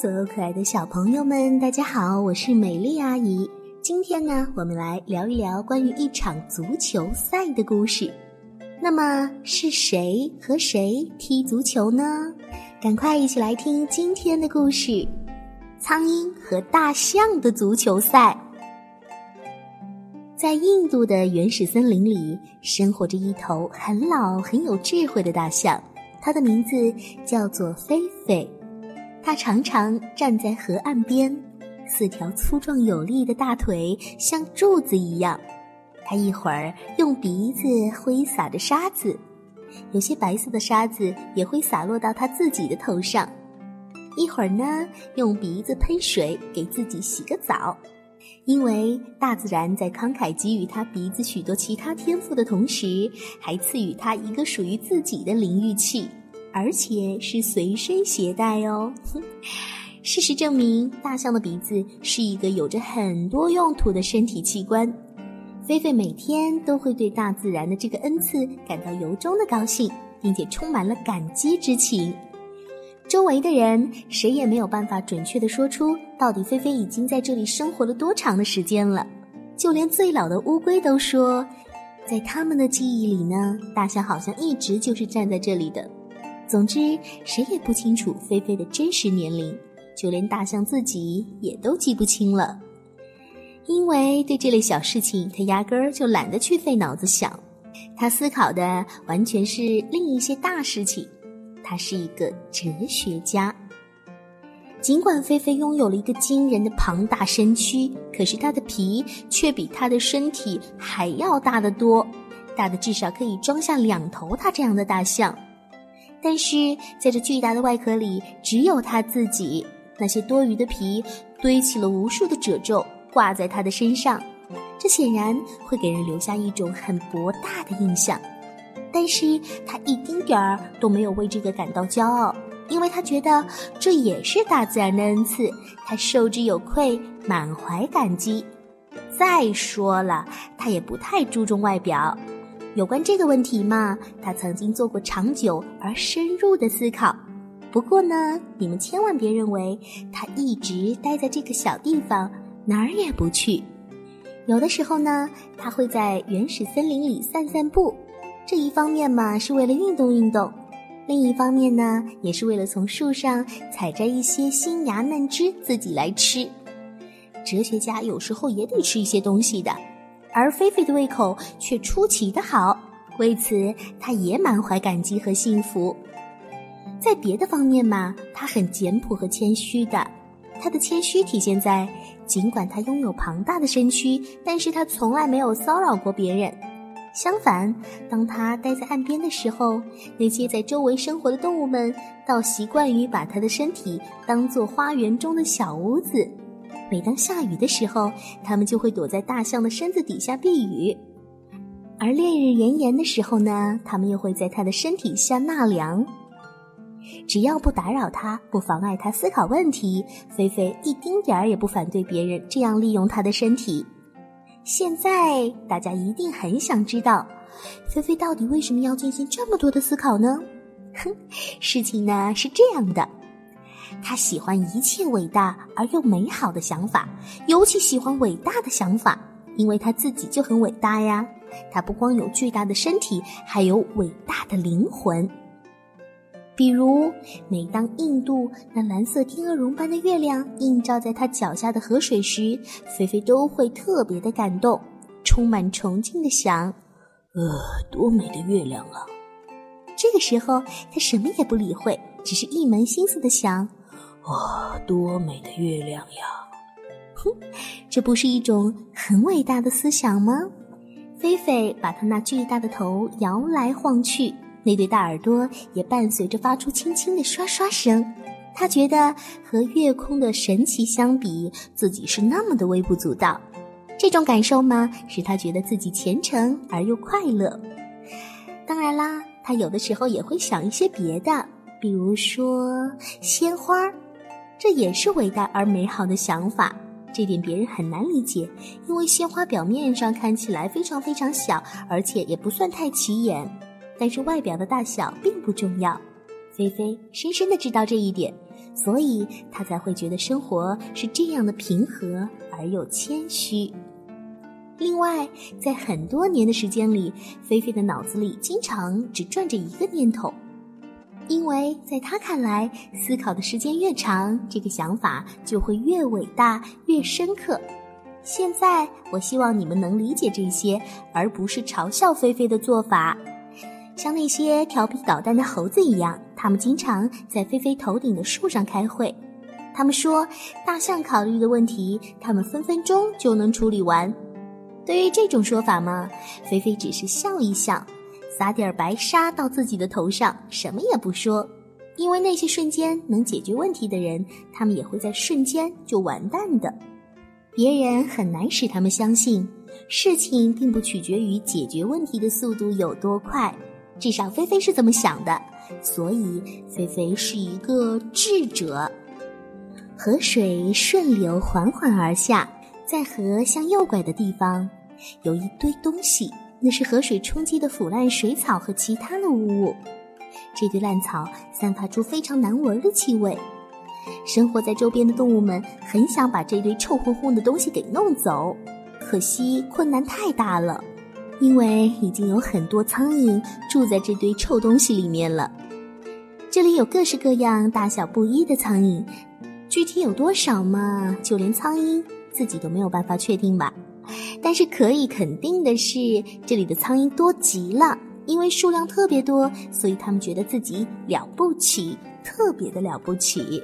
所有可爱的小朋友们，大家好，我是美丽阿姨。今天呢，我们来聊一聊关于一场足球赛的故事。那么是谁和谁踢足球呢？赶快一起来听今天的故事：苍蝇和大象的足球赛。在印度的原始森林里，生活着一头很老、很有智慧的大象，它的名字叫做菲菲。它常常站在河岸边，四条粗壮有力的大腿像柱子一样。它一会儿用鼻子挥洒着沙子，有些白色的沙子也会洒落到它自己的头上；一会儿呢，用鼻子喷水给自己洗个澡。因为大自然在慷慨给予他鼻子许多其他天赋的同时，还赐予他一个属于自己的淋浴器。而且是随身携带哦。事实证明，大象的鼻子是一个有着很多用途的身体器官。菲菲每天都会对大自然的这个恩赐感到由衷的高兴，并且充满了感激之情。周围的人谁也没有办法准确的说出到底菲菲已经在这里生活了多长的时间了。就连最老的乌龟都说，在他们的记忆里呢，大象好像一直就是站在这里的。总之，谁也不清楚菲菲的真实年龄，就连大象自己也都记不清了。因为对这类小事情，他压根儿就懒得去费脑子想，他思考的完全是另一些大事情。他是一个哲学家。尽管菲菲拥有了一个惊人的庞大身躯，可是它的皮却比它的身体还要大得多，大的至少可以装下两头它这样的大象。但是在这巨大的外壳里，只有他自己。那些多余的皮堆起了无数的褶皱，挂在他的身上，这显然会给人留下一种很博大的印象。但是他一丁点儿都没有为这个感到骄傲，因为他觉得这也是大自然的恩赐，他受之有愧，满怀感激。再说了，他也不太注重外表。有关这个问题嘛，他曾经做过长久而深入的思考。不过呢，你们千万别认为他一直待在这个小地方，哪儿也不去。有的时候呢，他会在原始森林里散散步。这一方面嘛，是为了运动运动；另一方面呢，也是为了从树上采摘一些新芽嫩枝自己来吃。哲学家有时候也得吃一些东西的。而菲菲的胃口却出奇的好，为此他也满怀感激和幸福。在别的方面嘛，他很简朴和谦虚的。他的谦虚体现在，尽管他拥有庞大的身躯，但是他从来没有骚扰过别人。相反，当他待在岸边的时候，那些在周围生活的动物们倒习惯于把他的身体当做花园中的小屋子。每当下雨的时候，它们就会躲在大象的身子底下避雨；而烈日炎炎的时候呢，它们又会在它的身体下纳凉。只要不打扰它，不妨碍它思考问题，菲菲一丁点儿也不反对别人这样利用它的身体。现在大家一定很想知道，菲菲到底为什么要进行这么多的思考呢？哼，事情呢是这样的。他喜欢一切伟大而又美好的想法，尤其喜欢伟大的想法，因为他自己就很伟大呀。他不光有巨大的身体，还有伟大的灵魂。比如，每当印度那蓝色天鹅绒般的月亮映照在他脚下的河水时，菲菲都会特别的感动，充满崇敬的想：“呃，多美的月亮啊！”这个时候，他什么也不理会，只是一门心思的想。哇，多美的月亮呀！哼，这不是一种很伟大的思想吗？菲菲把她那巨大的头摇来晃去，那对大耳朵也伴随着发出轻轻的刷刷声。她觉得和月空的神奇相比，自己是那么的微不足道。这种感受嘛，使她觉得自己虔诚而又快乐。当然啦，她有的时候也会想一些别的，比如说鲜花。这也是伟大而美好的想法，这点别人很难理解，因为鲜花表面上看起来非常非常小，而且也不算太起眼。但是外表的大小并不重要，菲菲深深的知道这一点，所以他才会觉得生活是这样的平和而又谦虚。另外，在很多年的时间里，菲菲的脑子里经常只转着一个念头，因为在他看来，思考的时间越长，这个想法就会越伟大、越深刻。现在，我希望你们能理解这些，而不是嘲笑菲菲的做法，像那些调皮捣蛋的猴子一样。他们经常在菲菲头顶的树上开会，他们说，大象考虑的问题，他们分分钟就能处理完。对于这种说法嘛，菲菲只是笑一笑，撒点白沙到自己的头上，什么也不说。因为那些瞬间能解决问题的人，他们也会在瞬间就完蛋的。别人很难使他们相信，事情并不取决于解决问题的速度有多快。至少菲菲是这么想的，所以菲菲是一个智者。河水顺流缓缓而下。在河向右拐的地方，有一堆东西，那是河水冲击的腐烂水草和其他的污物。这堆烂草散发出非常难闻的气味。生活在周边的动物们很想把这堆臭烘烘的东西给弄走，可惜困难太大了，因为已经有很多苍蝇住在这堆臭东西里面了。这里有各式各样、大小不一的苍蝇，具体有多少嘛？就连苍蝇。自己都没有办法确定吧，但是可以肯定的是，这里的苍蝇多极了。因为数量特别多，所以他们觉得自己了不起，特别的了不起。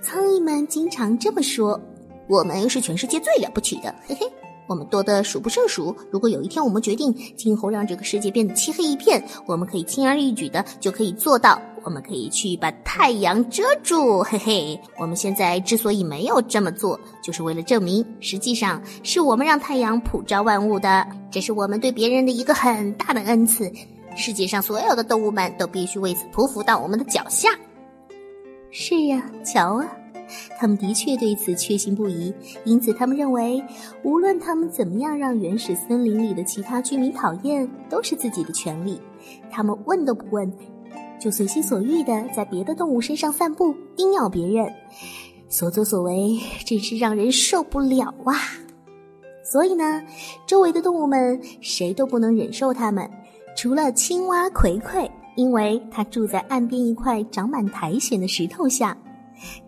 苍蝇们经常这么说：“我们是全世界最了不起的，嘿嘿。”我们多得数不胜数。如果有一天我们决定今后让这个世界变得漆黑一片，我们可以轻而易举的就可以做到。我们可以去把太阳遮住，嘿嘿。我们现在之所以没有这么做，就是为了证明，实际上是我们让太阳普照万物的。这是我们对别人的一个很大的恩赐。世界上所有的动物们都必须为此匍匐到我们的脚下。是呀，瞧啊。他们的确对此确信不疑，因此他们认为，无论他们怎么样让原始森林里的其他居民讨厌，都是自己的权利。他们问都不问，就随心所欲地在别的动物身上散步，叮咬别人，所作所为真是让人受不了啊！所以呢，周围的动物们谁都不能忍受他们，除了青蛙葵葵，因为它住在岸边一块长满苔藓的石头下。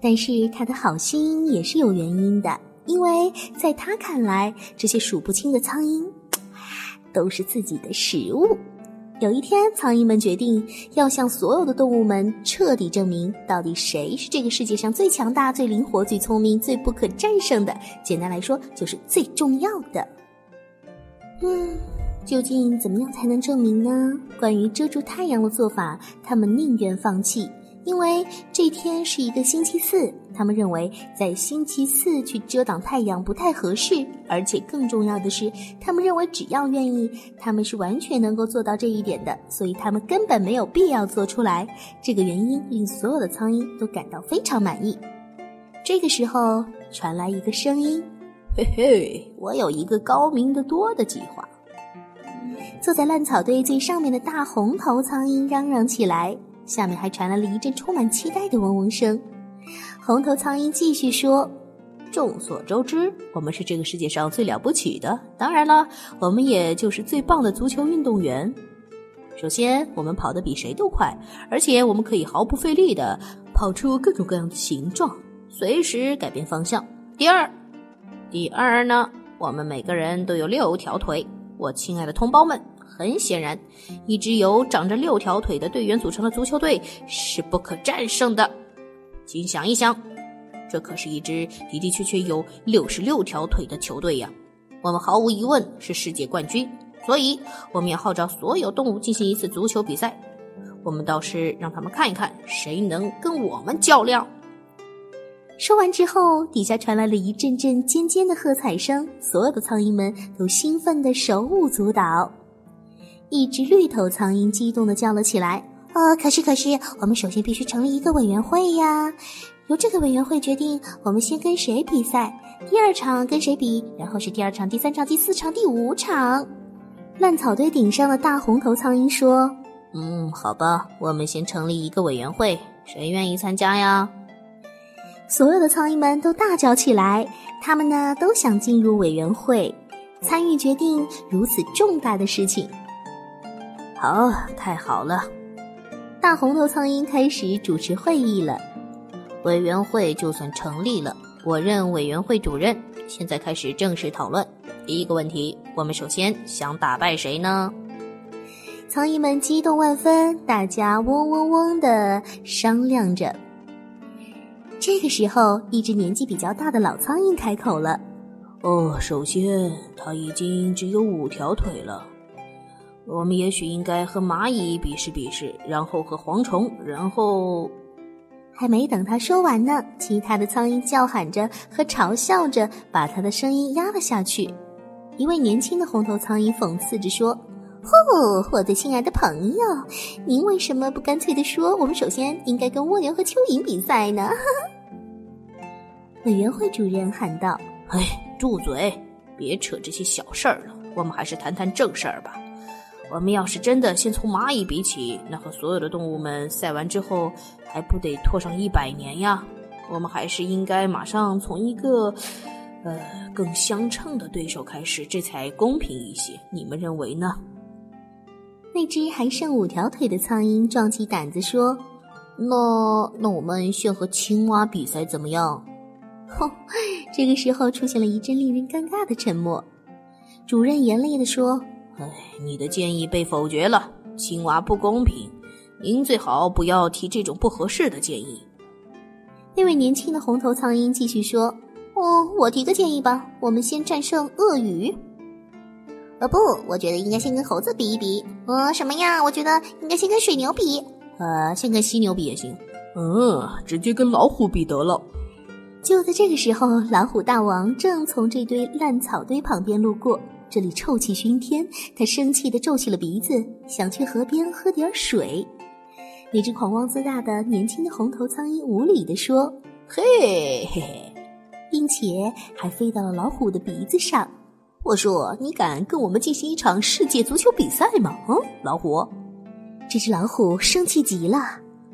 但是他的好心也是有原因的，因为在他看来，这些数不清的苍蝇 都是自己的食物。有一天，苍蝇们决定要向所有的动物们彻底证明，到底谁是这个世界上最强大、最灵活、最聪明、最不可战胜的。简单来说，就是最重要的。嗯，究竟怎么样才能证明呢？关于遮住太阳的做法，他们宁愿放弃。因为这天是一个星期四，他们认为在星期四去遮挡太阳不太合适，而且更重要的是，他们认为只要愿意，他们是完全能够做到这一点的，所以他们根本没有必要做出来。这个原因令所有的苍蝇都感到非常满意。这个时候传来一个声音：“嘿嘿，我有一个高明的多的计划。”坐在烂草堆最上面的大红头苍蝇嚷嚷起来。下面还传来了一阵充满期待的嗡嗡声。红头苍蝇继续说：“众所周知，我们是这个世界上最了不起的。当然了，我们也就是最棒的足球运动员。首先，我们跑得比谁都快，而且我们可以毫不费力地跑出各种各样的形状，随时改变方向。第二，第二呢，我们每个人都有六条腿。我亲爱的同胞们。”很显然，一支由长着六条腿的队员组成的足球队是不可战胜的。请想一想，这可是一支的的确确有六十六条腿的球队呀！我们毫无疑问是世界冠军，所以我们要号召所有动物进行一次足球比赛。我们倒是让他们看一看，谁能跟我们较量。说完之后，底下传来了一阵阵尖尖的喝彩声，所有的苍蝇们都兴奋得手舞足蹈。一只绿头苍蝇激动地叫了起来：“啊，可是可是，我们首先必须成立一个委员会呀！由这个委员会决定，我们先跟谁比赛，第二场跟谁比，然后是第二场、第三场、第四场、第五场。”烂草堆顶上的大红头苍蝇说：“嗯，好吧，我们先成立一个委员会，谁愿意参加呀？”所有的苍蝇们都大叫起来，他们呢都想进入委员会，参与决定如此重大的事情。好，太好了！大红头苍蝇开始主持会议了。委员会就算成立了，我任委员会主任。现在开始正式讨论。第一个问题，我们首先想打败谁呢？苍蝇们激动万分，大家嗡嗡嗡的商量着。这个时候，一只年纪比较大的老苍蝇开口了：“哦，首先，它已经只有五条腿了。我们也许应该和蚂蚁比试比试，然后和蝗虫，然后……还没等他说完呢，其他的苍蝇叫喊着和嘲笑着，把他的声音压了下去。一位年轻的红头苍蝇讽刺着说。”哦，我的亲爱的朋友，您为什么不干脆的说，我们首先应该跟蜗牛和蚯蚓比赛呢？委员会主任喊道：“哎，住嘴！别扯这些小事儿了，我们还是谈谈正事儿吧。我们要是真的先从蚂蚁比起，那和所有的动物们赛完之后，还不得拖上一百年呀？我们还是应该马上从一个，呃，更相称的对手开始，这才公平一些。你们认为呢？”那只还剩五条腿的苍蝇壮起胆子说：“那那我们先和青蛙比赛怎么样？”哼，这个时候出现了一阵令人尴尬的沉默。主任严厉地说：“哎，你的建议被否决了，青蛙不公平，您最好不要提这种不合适的建议。”那位年轻的红头苍蝇继续说：“哦，我提个建议吧，我们先战胜鳄鱼。”呃不，我觉得应该先跟猴子比一比。呃，什么呀？我觉得应该先跟水牛比。呃，先跟犀牛比也行。嗯，直接跟老虎比得了。就在这个时候，老虎大王正从这堆烂草堆旁边路过，这里臭气熏天。他生气地皱起了鼻子，想去河边喝点水。那只狂妄自大的年轻的红头苍蝇无礼地说：“嘿嘿嘿，并且还飞到了老虎的鼻子上。”我说：“你敢跟我们进行一场世界足球比赛吗？”嗯，老虎。这只老虎生气极了，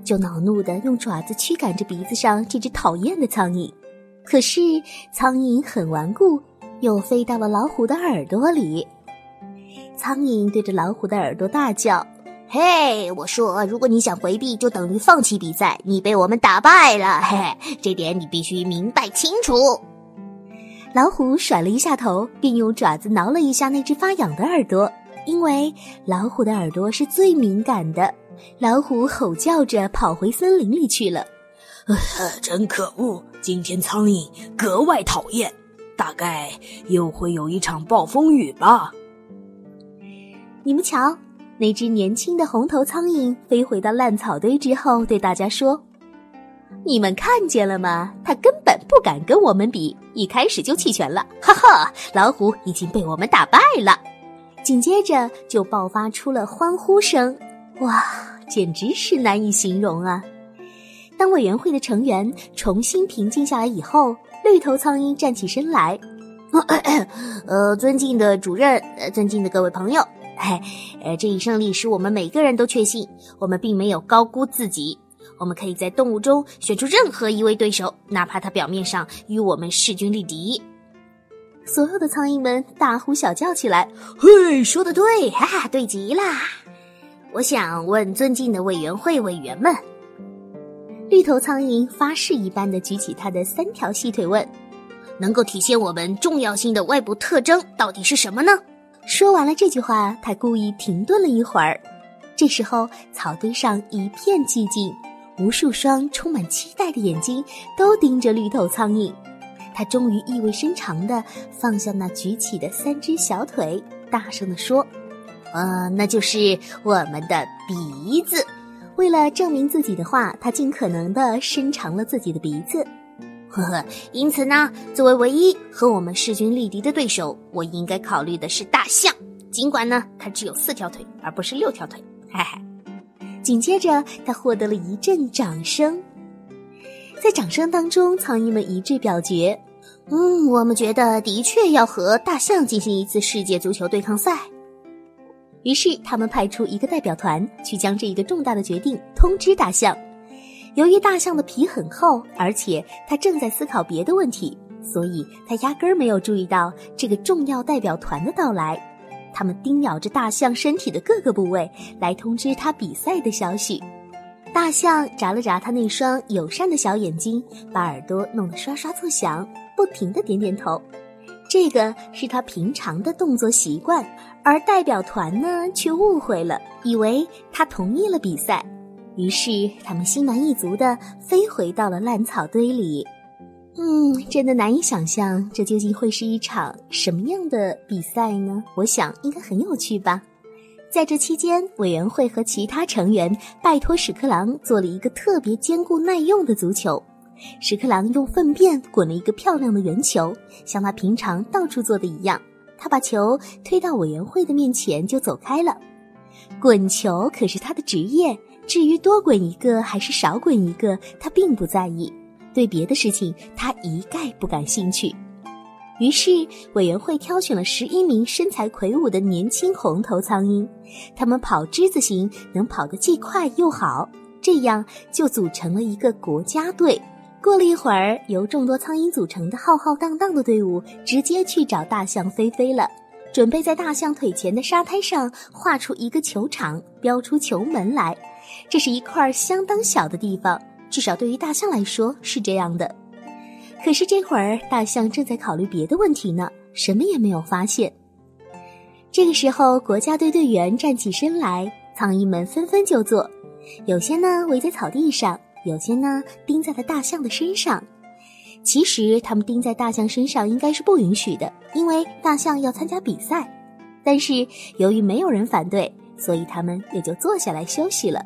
就恼怒的用爪子驱赶着鼻子上这只讨厌的苍蝇。可是苍蝇很顽固，又飞到了老虎的耳朵里。苍蝇对着老虎的耳朵大叫：“嘿，我说，如果你想回避，就等于放弃比赛。你被我们打败了，嘿嘿，这点你必须明白清楚。”老虎甩了一下头，并用爪子挠了一下那只发痒的耳朵，因为老虎的耳朵是最敏感的。老虎吼叫着跑回森林里去了。呃真可恶！今天苍蝇格外讨厌，大概又会有一场暴风雨吧。你们瞧，那只年轻的红头苍蝇飞回到烂草堆之后，对大家说。你们看见了吗？它根本不敢跟我们比，一开始就弃权了。哈哈，老虎已经被我们打败了。紧接着就爆发出了欢呼声，哇，简直是难以形容啊！当委员会的成员重新平静下来以后，绿头苍蝇站起身来，呃，尊敬的主任，呃，尊敬的各位朋友，嘿，呃，这一胜利使我们每个人都确信，我们并没有高估自己。我们可以在动物中选出任何一位对手，哪怕他表面上与我们势均力敌。所有的苍蝇们大呼小叫起来：“嘿，说的对，哈哈，对极了！”我想问尊敬的委员会委员们，绿头苍蝇发誓一般的举起它的三条细腿问：“能够体现我们重要性的外部特征到底是什么呢？”说完了这句话，他故意停顿了一会儿。这时候，草堆上一片寂静。无数双充满期待的眼睛都盯着绿头苍蝇，他终于意味深长地放下那举起的三只小腿，大声地说：“呃，那就是我们的鼻子。”为了证明自己的话，他尽可能的伸长了自己的鼻子。呵呵，因此呢，作为唯一和我们势均力敌的对手，我应该考虑的是大象。尽管呢，它只有四条腿，而不是六条腿。嘿嘿。紧接着，他获得了一阵掌声。在掌声当中，苍蝇们一致表决：“嗯，我们觉得的确要和大象进行一次世界足球对抗赛。”于是，他们派出一个代表团去将这一个重大的决定通知大象。由于大象的皮很厚，而且它正在思考别的问题，所以它压根儿没有注意到这个重要代表团的到来。他们叮咬着大象身体的各个部位，来通知它比赛的消息。大象眨了眨它那双友善的小眼睛，把耳朵弄得刷刷作响，不停地点点头。这个是他平常的动作习惯，而代表团呢却误会了，以为他同意了比赛。于是他们心满意足地飞回到了烂草堆里。嗯，真的难以想象这究竟会是一场什么样的比赛呢？我想应该很有趣吧。在这期间，委员会和其他成员拜托屎壳郎做了一个特别坚固耐用的足球。屎壳郎用粪便滚了一个漂亮的圆球，像他平常到处做的一样。他把球推到委员会的面前就走开了。滚球可是他的职业，至于多滚一个还是少滚一个，他并不在意。对别的事情，他一概不感兴趣。于是，委员会挑选了十一名身材魁梧的年轻红头苍蝇，他们跑之字形，能跑得既快又好，这样就组成了一个国家队。过了一会儿，由众多苍蝇组成的浩浩荡荡的队伍直接去找大象菲菲了，准备在大象腿前的沙滩上画出一个球场，标出球门来。这是一块相当小的地方，至少对于大象来说是这样的。可是这会儿，大象正在考虑别的问题呢，什么也没有发现。这个时候，国家队队员站起身来，苍蝇们纷纷就坐，有些呢围在草地上，有些呢钉在了大象的身上。其实他们钉在大象身上应该是不允许的，因为大象要参加比赛。但是由于没有人反对，所以他们也就坐下来休息了。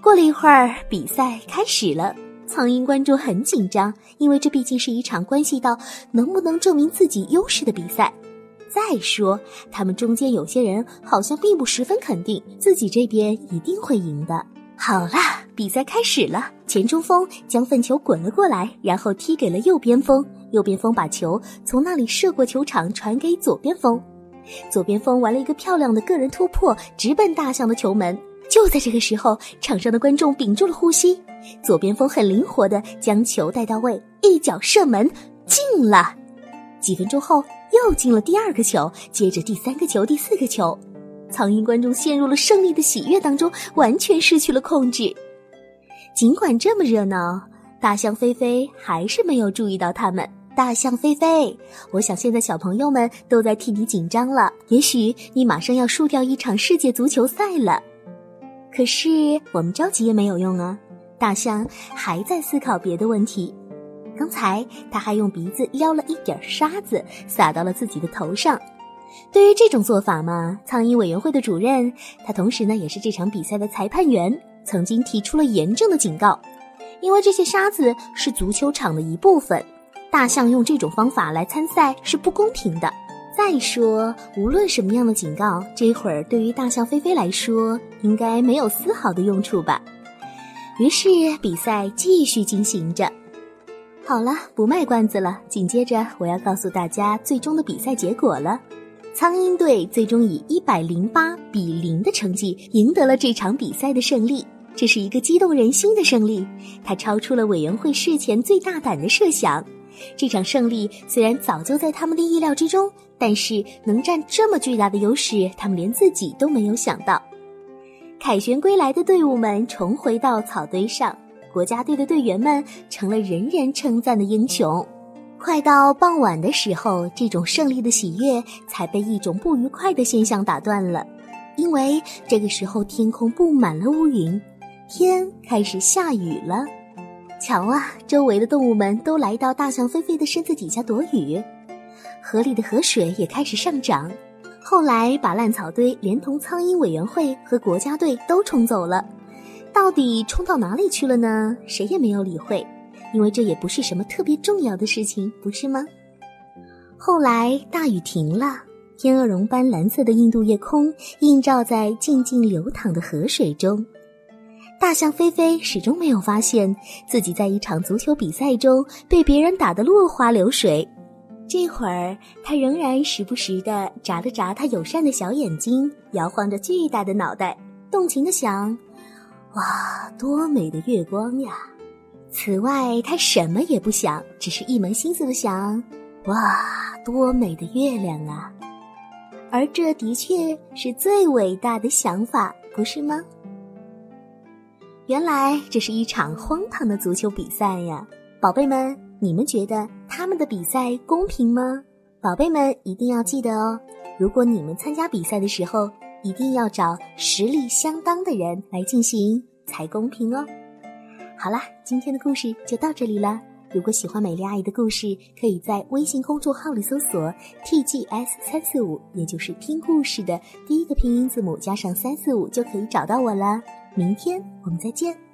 过了一会儿，比赛开始了。苍蝇观众很紧张，因为这毕竟是一场关系到能不能证明自己优势的比赛。再说，他们中间有些人好像并不十分肯定自己这边一定会赢的。好啦，比赛开始了。前中锋将粪球滚了过来，然后踢给了右边锋。右边锋把球从那里射过球场，传给左边锋。左边锋玩了一个漂亮的个人突破，直奔大象的球门。就在这个时候，场上的观众屏住了呼吸。左边锋很灵活的将球带到位，一脚射门进了。几分钟后，又进了第二个球，接着第三个球、第四个球。苍蝇观众陷入了胜利的喜悦当中，完全失去了控制。尽管这么热闹，大象菲菲还是没有注意到他们。大象菲菲，我想现在小朋友们都在替你紧张了。也许你马上要输掉一场世界足球赛了。可是我们着急也没有用啊！大象还在思考别的问题。刚才他还用鼻子撩了一点沙子，撒到了自己的头上。对于这种做法嘛，苍蝇委员会的主任，他同时呢也是这场比赛的裁判员，曾经提出了严正的警告，因为这些沙子是足球场的一部分，大象用这种方法来参赛是不公平的。再说，无论什么样的警告，这会儿对于大象菲菲来说，应该没有丝毫的用处吧。于是比赛继续进行着。好了，不卖关子了，紧接着我要告诉大家最终的比赛结果了。苍蝇队最终以一百零八比零的成绩赢得了这场比赛的胜利，这是一个激动人心的胜利，它超出了委员会事前最大胆的设想。这场胜利虽然早就在他们的意料之中，但是能占这么巨大的优势，他们连自己都没有想到。凯旋归来的队伍们重回到草堆上，国家队的队员们成了人人称赞的英雄。快到傍晚的时候，这种胜利的喜悦才被一种不愉快的现象打断了，因为这个时候天空布满了乌云，天开始下雨了。瞧啊，周围的动物们都来到大象菲菲的身子底下躲雨，河里的河水也开始上涨。后来把烂草堆连同苍蝇委员会和国家队都冲走了，到底冲到哪里去了呢？谁也没有理会，因为这也不是什么特别重要的事情，不是吗？后来大雨停了，天鹅绒般蓝色的印度夜空映照在静静流淌的河水中。大象菲菲始终没有发现自己在一场足球比赛中被别人打得落花流水。这会儿，它仍然时不时地眨了眨它友善的小眼睛，摇晃着巨大的脑袋，动情地想：“哇，多美的月光呀！此外，他什么也不想，只是一门心思的想：哇，多美的月亮啊！而这的确是最伟大的想法，不是吗？原来这是一场荒唐的足球比赛呀，宝贝们，你们觉得他们的比赛公平吗？宝贝们一定要记得哦，如果你们参加比赛的时候，一定要找实力相当的人来进行才公平哦。好啦，今天的故事就到这里了。如果喜欢美丽阿姨的故事，可以在微信公众号里搜索 “tgs 三四五”，也就是听故事的第一个拼音字母加上三四五，就可以找到我了。明天我们再见。